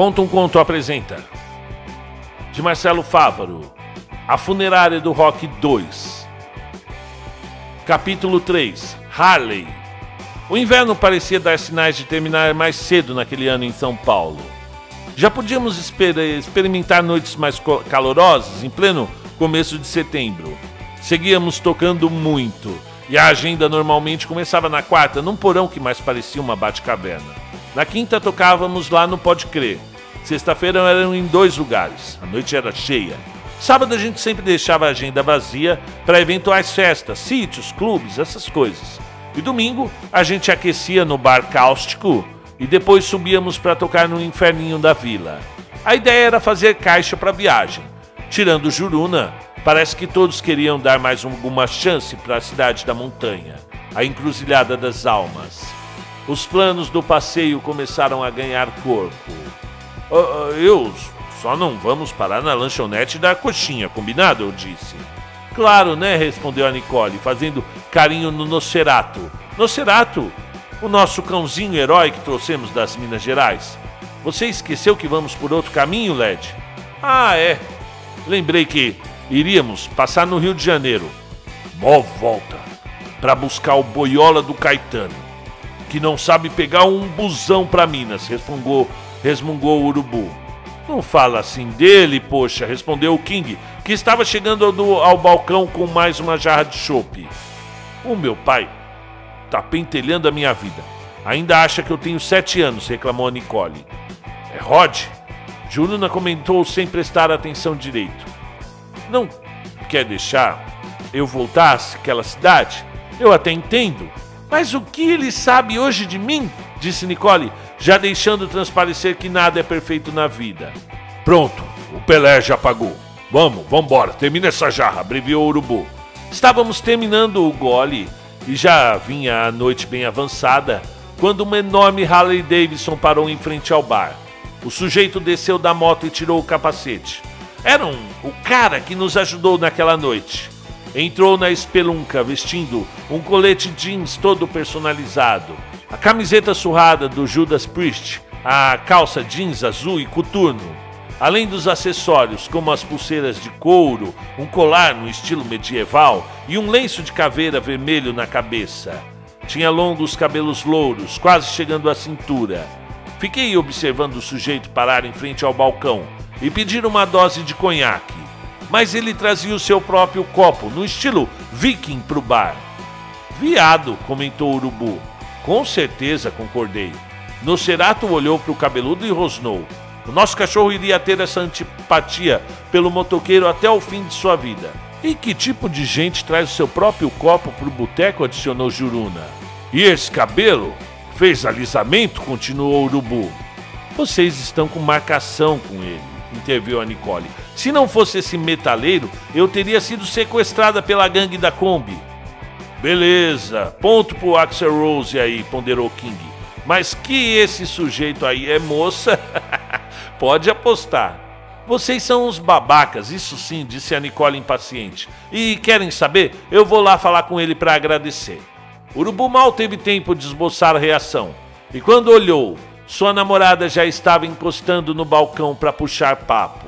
Conta um Conto apresenta. De Marcelo Fávaro. A Funerária do Rock 2. Capítulo 3. Harley. O inverno parecia dar sinais de terminar mais cedo naquele ano em São Paulo. Já podíamos exper experimentar noites mais calorosas em pleno começo de setembro. Seguíamos tocando muito, e a agenda normalmente começava na quarta, num porão que mais parecia uma bate-caverna. Na quinta tocávamos lá no Pode Crer. Sexta-feira eram em dois lugares, a noite era cheia. Sábado a gente sempre deixava a agenda vazia para eventuais festas, sítios, clubes, essas coisas. E domingo a gente aquecia no bar cáustico e depois subíamos para tocar no inferninho da vila. A ideia era fazer caixa para viagem. Tirando Juruna, parece que todos queriam dar mais alguma chance para a cidade da montanha, a encruzilhada das almas. Os planos do passeio começaram a ganhar corpo. Uh, eu só não vamos parar na lanchonete da coxinha, combinado? Eu disse. Claro, né? respondeu a Nicole, fazendo carinho no Nocerato. Nocerato, o nosso cãozinho herói que trouxemos das Minas Gerais. Você esqueceu que vamos por outro caminho, Led? Ah, é. Lembrei que iríamos passar no Rio de Janeiro. Mó volta para buscar o boiola do Caetano, que não sabe pegar um busão para Minas, resmungou, resmungou o urubu. Não fala assim dele, poxa, respondeu o King, que estava chegando ao, ao balcão com mais uma jarra de chope. O meu pai tá pentelhando a minha vida. Ainda acha que eu tenho sete anos, reclamou a Nicole. É Rod? Julina comentou sem prestar atenção direito. Não quer deixar eu voltar àquela cidade? Eu até entendo. Mas o que ele sabe hoje de mim? Disse Nicole, já deixando transparecer que nada é perfeito na vida. Pronto, o Pelé já pagou. Vamos, vambora, termina essa jarra, abreviou o urubu. Estávamos terminando o gole e já vinha a noite bem avançada quando uma enorme Harley Davidson parou em frente ao bar. O sujeito desceu da moto e tirou o capacete. Era um, o cara que nos ajudou naquela noite. Entrou na espelunca vestindo um colete jeans todo personalizado, a camiseta surrada do Judas Priest, a calça jeans azul e coturno, além dos acessórios como as pulseiras de couro, um colar no estilo medieval e um lenço de caveira vermelho na cabeça. Tinha longos cabelos louros, quase chegando à cintura. Fiquei observando o sujeito parar em frente ao balcão e pedir uma dose de conhaque, mas ele trazia o seu próprio copo, no estilo viking, para o bar. Viado, comentou o urubu. Com certeza, concordei. Nocerato olhou para o cabeludo e rosnou. O nosso cachorro iria ter essa antipatia pelo motoqueiro até o fim de sua vida. E que tipo de gente traz o seu próprio copo para o boteco? adicionou Juruna. E esse cabelo? Fez alisamento? continuou Urubu. Vocês estão com marcação com ele, interviu a Nicole. Se não fosse esse metaleiro, eu teria sido sequestrada pela gangue da Kombi. Beleza, ponto pro Axel Rose aí, ponderou King. Mas que esse sujeito aí é moça, pode apostar. Vocês são uns babacas, isso sim, disse a Nicole impaciente. E querem saber? Eu vou lá falar com ele para agradecer. Urubu mal teve tempo de esboçar reação. E quando olhou, sua namorada já estava encostando no balcão para puxar papo.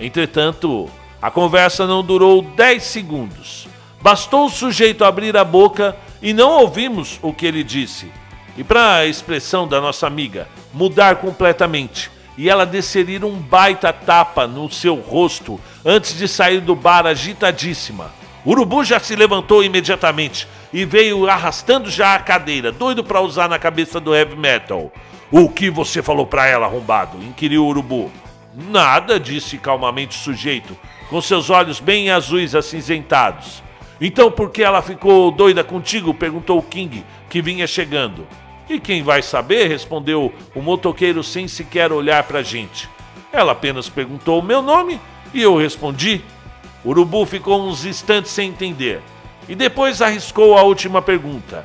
Entretanto, a conversa não durou 10 segundos. Bastou o sujeito abrir a boca e não ouvimos o que ele disse. E para a expressão da nossa amiga, mudar completamente e ela descerir um baita tapa no seu rosto antes de sair do bar agitadíssima. Urubu já se levantou imediatamente e veio arrastando já a cadeira, doido para usar na cabeça do heavy metal. O que você falou para ela, arrombado? inquiriu o Urubu. Nada, disse calmamente o sujeito, com seus olhos bem azuis acinzentados. Então por que ela ficou doida contigo? perguntou King, que vinha chegando. E quem vai saber? respondeu o motoqueiro sem sequer olhar para a gente. Ela apenas perguntou o meu nome e eu respondi. O urubu ficou uns instantes sem entender e depois arriscou a última pergunta: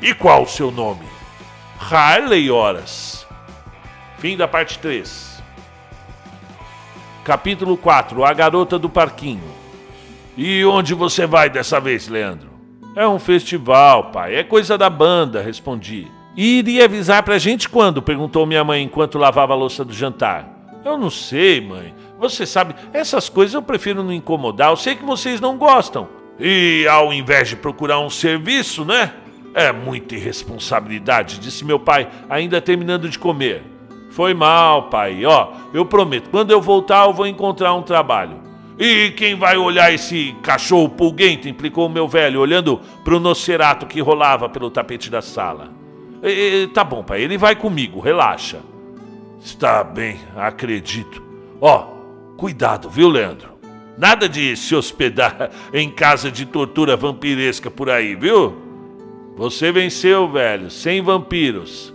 E qual o seu nome? Harley Horas. Fim da parte 3. Capítulo 4 A Garota do Parquinho. E onde você vai dessa vez, Leandro? É um festival, pai. É coisa da banda, respondi. E iria avisar pra gente quando? perguntou minha mãe enquanto lavava a louça do jantar. Eu não sei, mãe. Você sabe, essas coisas eu prefiro não incomodar. Eu sei que vocês não gostam. E ao invés de procurar um serviço, né? É muita irresponsabilidade, disse meu pai, ainda terminando de comer. Foi mal, pai. Ó, eu prometo, quando eu voltar eu vou encontrar um trabalho. E quem vai olhar esse cachorro pulguento? implicou o meu velho, olhando para o nocerato que rolava pelo tapete da sala. E, tá bom, pai, ele vai comigo, relaxa. Está bem, acredito. Ó, cuidado, viu, Leandro? Nada de se hospedar em casa de tortura vampiresca por aí, viu? Você venceu, velho, sem vampiros.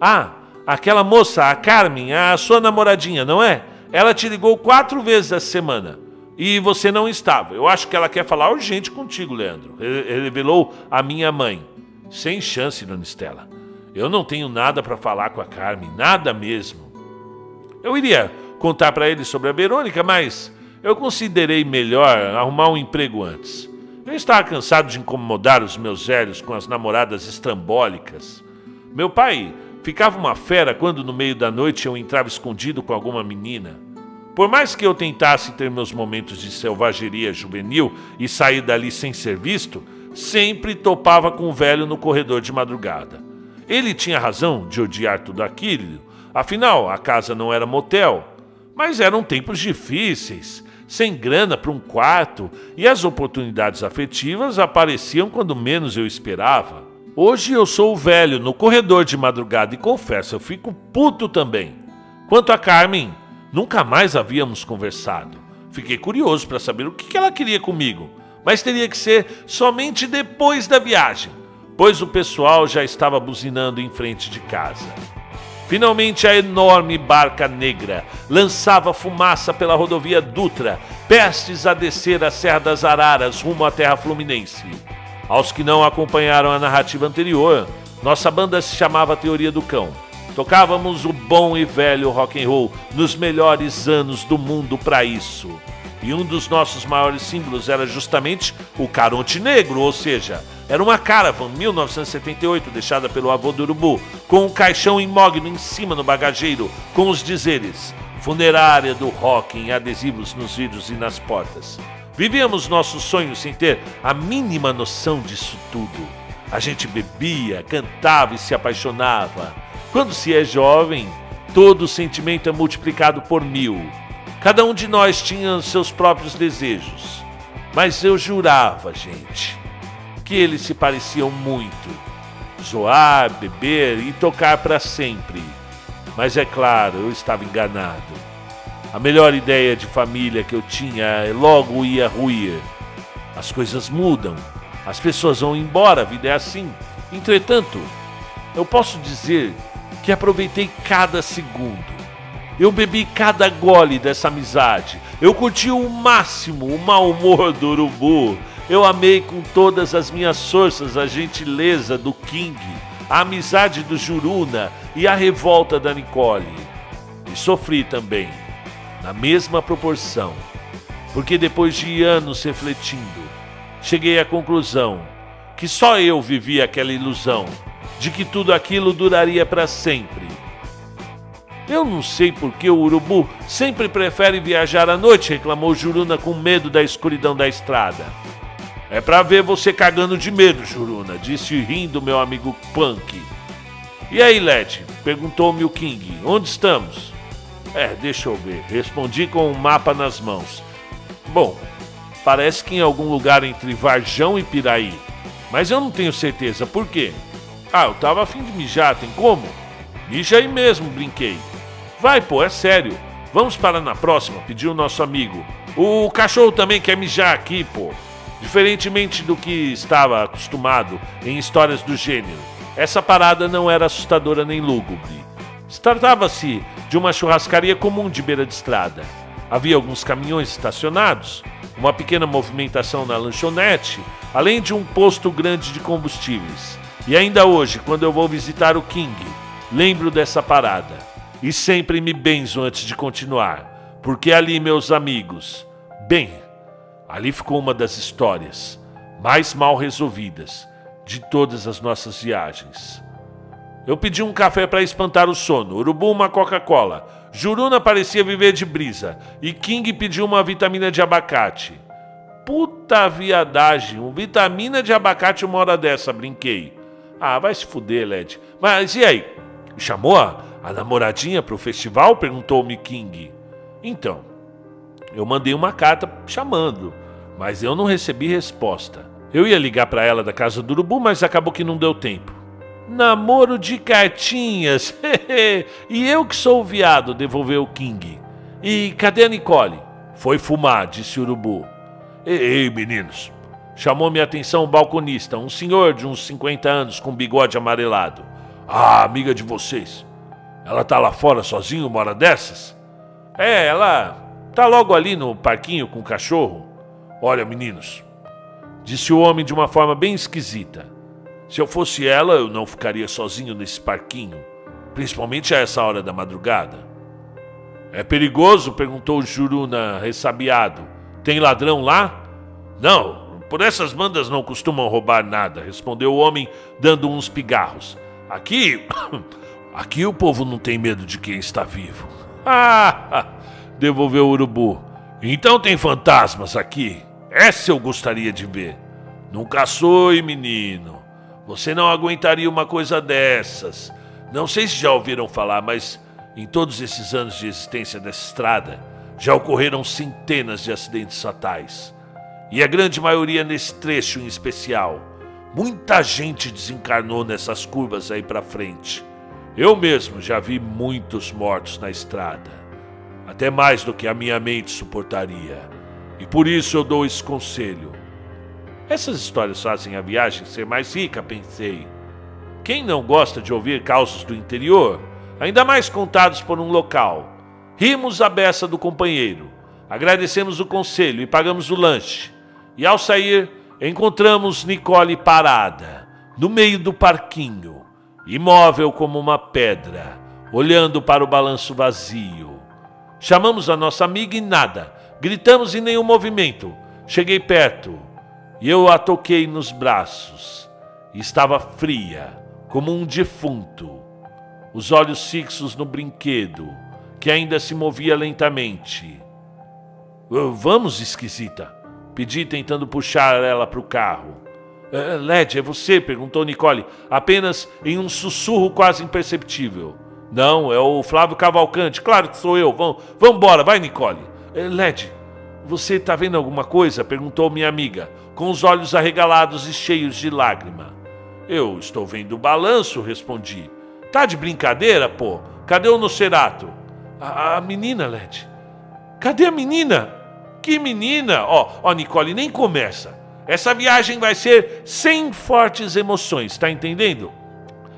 Ah, aquela moça, a Carmen, a sua namoradinha, não é? Ela te ligou quatro vezes essa semana e você não estava. Eu acho que ela quer falar urgente contigo, Leandro. Revelou a minha mãe. Sem chance, dona Estela. Eu não tenho nada para falar com a Carmen, nada mesmo. Eu iria contar para ele sobre a Verônica, mas eu considerei melhor arrumar um emprego antes. Eu estava cansado de incomodar os meus velhos com as namoradas estrambólicas. Meu pai ficava uma fera quando no meio da noite eu entrava escondido com alguma menina. Por mais que eu tentasse ter meus momentos de selvageria juvenil e sair dali sem ser visto, sempre topava com o velho no corredor de madrugada. Ele tinha razão de odiar tudo aquilo, afinal, a casa não era motel. Mas eram tempos difíceis, sem grana para um quarto, e as oportunidades afetivas apareciam quando menos eu esperava. Hoje eu sou o velho no corredor de madrugada e confesso, eu fico puto também. Quanto a Carmen, nunca mais havíamos conversado. Fiquei curioso para saber o que ela queria comigo, mas teria que ser somente depois da viagem pois o pessoal já estava buzinando em frente de casa. Finalmente, a enorme barca negra lançava fumaça pela rodovia Dutra, prestes a descer a Serra das Araras rumo à terra fluminense. Aos que não acompanharam a narrativa anterior, nossa banda se chamava Teoria do Cão. Tocávamos o bom e velho rock and roll nos melhores anos do mundo para isso. E um dos nossos maiores símbolos era justamente o Caronte Negro, ou seja, era uma Caravan 1978 deixada pelo avô do Urubu, com um caixão imóvel em cima no bagageiro, com os dizeres Funerária do Rock em adesivos nos vidros e nas portas. Vivíamos nossos sonhos sem ter a mínima noção disso tudo. A gente bebia, cantava e se apaixonava. Quando se é jovem, todo sentimento é multiplicado por mil. Cada um de nós tinha seus próprios desejos. Mas eu jurava, gente, que eles se pareciam muito. Zoar, beber e tocar para sempre. Mas é claro, eu estava enganado. A melhor ideia de família que eu tinha logo ia ruir. As coisas mudam, as pessoas vão embora, a vida é assim. Entretanto, eu posso dizer que aproveitei cada segundo eu bebi cada gole dessa amizade. Eu curti o máximo o mau humor do urubu. Eu amei com todas as minhas forças a gentileza do King, a amizade do Juruna e a revolta da Nicole. E sofri também, na mesma proporção, porque depois de anos refletindo, cheguei à conclusão que só eu vivia aquela ilusão de que tudo aquilo duraria para sempre eu não sei por que o urubu sempre prefere viajar à noite, reclamou Juruna com medo da escuridão da estrada. É para ver você cagando de medo, Juruna, disse rindo meu amigo Punk. E aí, Led? perguntou-me o King. Onde estamos? É, deixa eu ver. Respondi com um mapa nas mãos. Bom, parece que em algum lugar entre Varjão e Piraí. Mas eu não tenho certeza. Por quê? Ah, eu tava afim de mijar, tem como? Mija aí mesmo, brinquei. Vai, pô, é sério. Vamos parar na próxima, pediu o nosso amigo. O cachorro também quer mijar aqui, pô. Diferentemente do que estava acostumado em histórias do gênero, essa parada não era assustadora nem lúgubre. Tratava-se de uma churrascaria comum de beira de estrada. Havia alguns caminhões estacionados, uma pequena movimentação na lanchonete, além de um posto grande de combustíveis. E ainda hoje, quando eu vou visitar o King, lembro dessa parada. E sempre me benzo antes de continuar, porque ali, meus amigos, bem, ali ficou uma das histórias mais mal resolvidas de todas as nossas viagens. Eu pedi um café para espantar o sono, Urubu uma Coca-Cola. Juruna parecia viver de brisa e King pediu uma vitamina de abacate. Puta viadagem, uma vitamina de abacate uma hora dessa, brinquei. Ah, vai se fuder, Led. Mas e aí? Chamou a, a namoradinha pro festival? Perguntou-me King. Então, eu mandei uma carta chamando, mas eu não recebi resposta. Eu ia ligar para ela da casa do Urubu, mas acabou que não deu tempo. Namoro de cartinhas. e eu que sou o viado, devolveu King. E cadê a Nicole? Foi fumar, disse o Urubu. Ei, ei meninos. Chamou minha atenção o balconista, um senhor de uns 50 anos com bigode amarelado. Ah, amiga de vocês. Ela tá lá fora sozinha uma hora dessas? É, ela tá logo ali no parquinho com o cachorro. Olha, meninos, disse o homem de uma forma bem esquisita. Se eu fosse ela, eu não ficaria sozinho nesse parquinho, principalmente a essa hora da madrugada. É perigoso? perguntou Juruna ressabiado. Tem ladrão lá? Não, por essas bandas não costumam roubar nada, respondeu o homem, dando uns pigarros. Aqui. Aqui o povo não tem medo de quem está vivo. Ah! devolveu o urubu. Então tem fantasmas aqui. Essa eu gostaria de ver. Nunca sou, menino. Você não aguentaria uma coisa dessas. Não sei se já ouviram falar, mas em todos esses anos de existência dessa estrada, já ocorreram centenas de acidentes fatais. E a grande maioria nesse trecho em especial. Muita gente desencarnou nessas curvas aí para frente. Eu mesmo já vi muitos mortos na estrada. Até mais do que a minha mente suportaria. E por isso eu dou esse conselho. Essas histórias fazem a viagem ser mais rica, pensei. Quem não gosta de ouvir causos do interior, ainda mais contados por um local? Rimos a beça do companheiro, agradecemos o conselho e pagamos o lanche. E ao sair, encontramos Nicole parada, no meio do parquinho, imóvel como uma pedra, olhando para o balanço vazio. Chamamos a nossa amiga e nada, gritamos em nenhum movimento. Cheguei perto e eu a toquei nos braços. Estava fria, como um defunto, os olhos fixos no brinquedo, que ainda se movia lentamente. Vamos, esquisita, pedi tentando puxar ela para o carro. É, Led, é você? perguntou Nicole, apenas em um sussurro quase imperceptível. Não, é o Flávio Cavalcante, claro que sou eu. Vamos, vamos embora, vai, Nicole. É, Led, você está vendo alguma coisa? perguntou minha amiga, com os olhos arregalados e cheios de lágrima. Eu estou vendo o balanço, respondi. Tá de brincadeira, pô? Cadê o Nocerato? A, a menina, Led. Cadê a menina? Que menina? Ó, ó, Nicole, nem começa. Essa viagem vai ser sem fortes emoções, tá entendendo?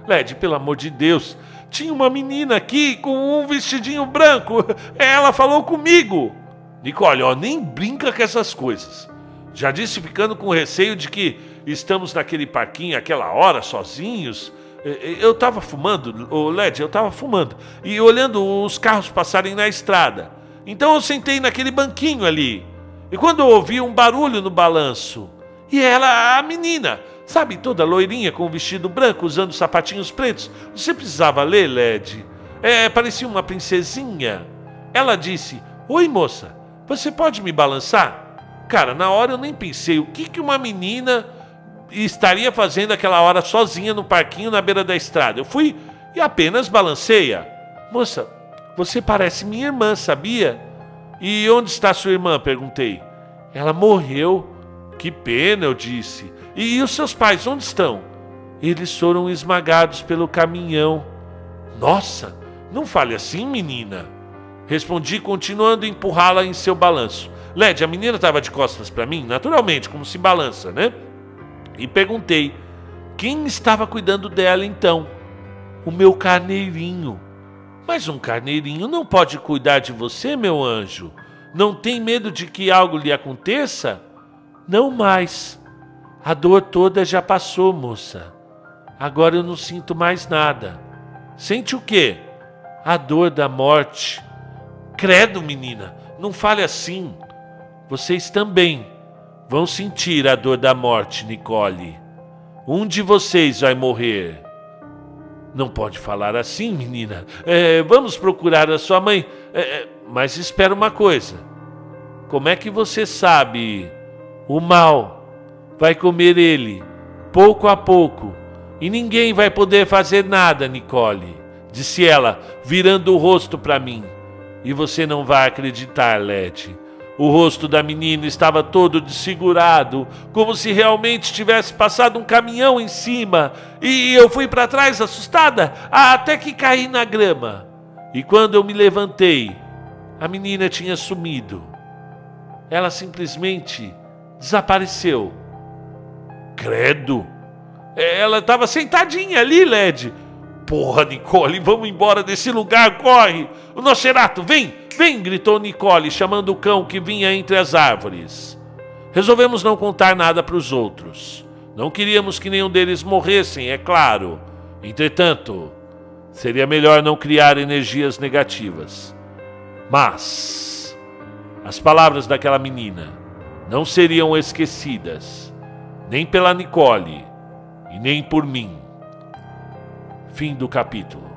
Led, pelo amor de Deus, tinha uma menina aqui com um vestidinho branco. Ela falou comigo. Nicole, ó, nem brinca com essas coisas. Já disse ficando com receio de que estamos naquele parquinho aquela hora sozinhos. Eu estava fumando, o LED, eu estava fumando e olhando os carros passarem na estrada. Então eu sentei naquele banquinho ali. E quando eu ouvi um barulho no balanço, e ela, a menina, sabe, toda loirinha com o vestido branco, usando sapatinhos pretos. Você precisava ler, LED? É, parecia uma princesinha. Ela disse: Oi, moça, você pode me balançar? Cara, na hora eu nem pensei o que, que uma menina estaria fazendo aquela hora sozinha no parquinho na beira da estrada. Eu fui e apenas balanceia. Moça, você parece minha irmã, sabia? E onde está sua irmã? perguntei. Ela morreu. Que pena, eu disse. E, e os seus pais, onde estão? Eles foram esmagados pelo caminhão. Nossa, não fale assim, menina. Respondi, continuando a empurrá-la em seu balanço. Led, a menina estava de costas para mim, naturalmente, como se balança, né? E perguntei: quem estava cuidando dela então? O meu carneirinho. Mas um carneirinho não pode cuidar de você, meu anjo. Não tem medo de que algo lhe aconteça? Não mais. A dor toda já passou, moça. Agora eu não sinto mais nada. Sente o quê? A dor da morte Credo, menina, não fale assim. Vocês também vão sentir a dor da morte, Nicole. Um de vocês vai morrer. Não pode falar assim, menina. É, vamos procurar a sua mãe. É, é, mas espera uma coisa. Como é que você sabe? O mal vai comer ele, pouco a pouco, e ninguém vai poder fazer nada, Nicole, disse ela, virando o rosto para mim. E você não vai acreditar, Led. O rosto da menina estava todo desfigurado, como se realmente tivesse passado um caminhão em cima, e eu fui para trás assustada, até que caí na grama. E quando eu me levantei, a menina tinha sumido. Ela simplesmente desapareceu. Credo! Ela estava sentadinha ali, Led. Porra, Nicole, vamos embora desse lugar, corre! O Nosferato, vem, vem! gritou Nicole, chamando o cão que vinha entre as árvores. Resolvemos não contar nada para os outros. Não queríamos que nenhum deles morressem, é claro. Entretanto, seria melhor não criar energias negativas. Mas as palavras daquela menina não seriam esquecidas, nem pela Nicole e nem por mim. Fim do capítulo.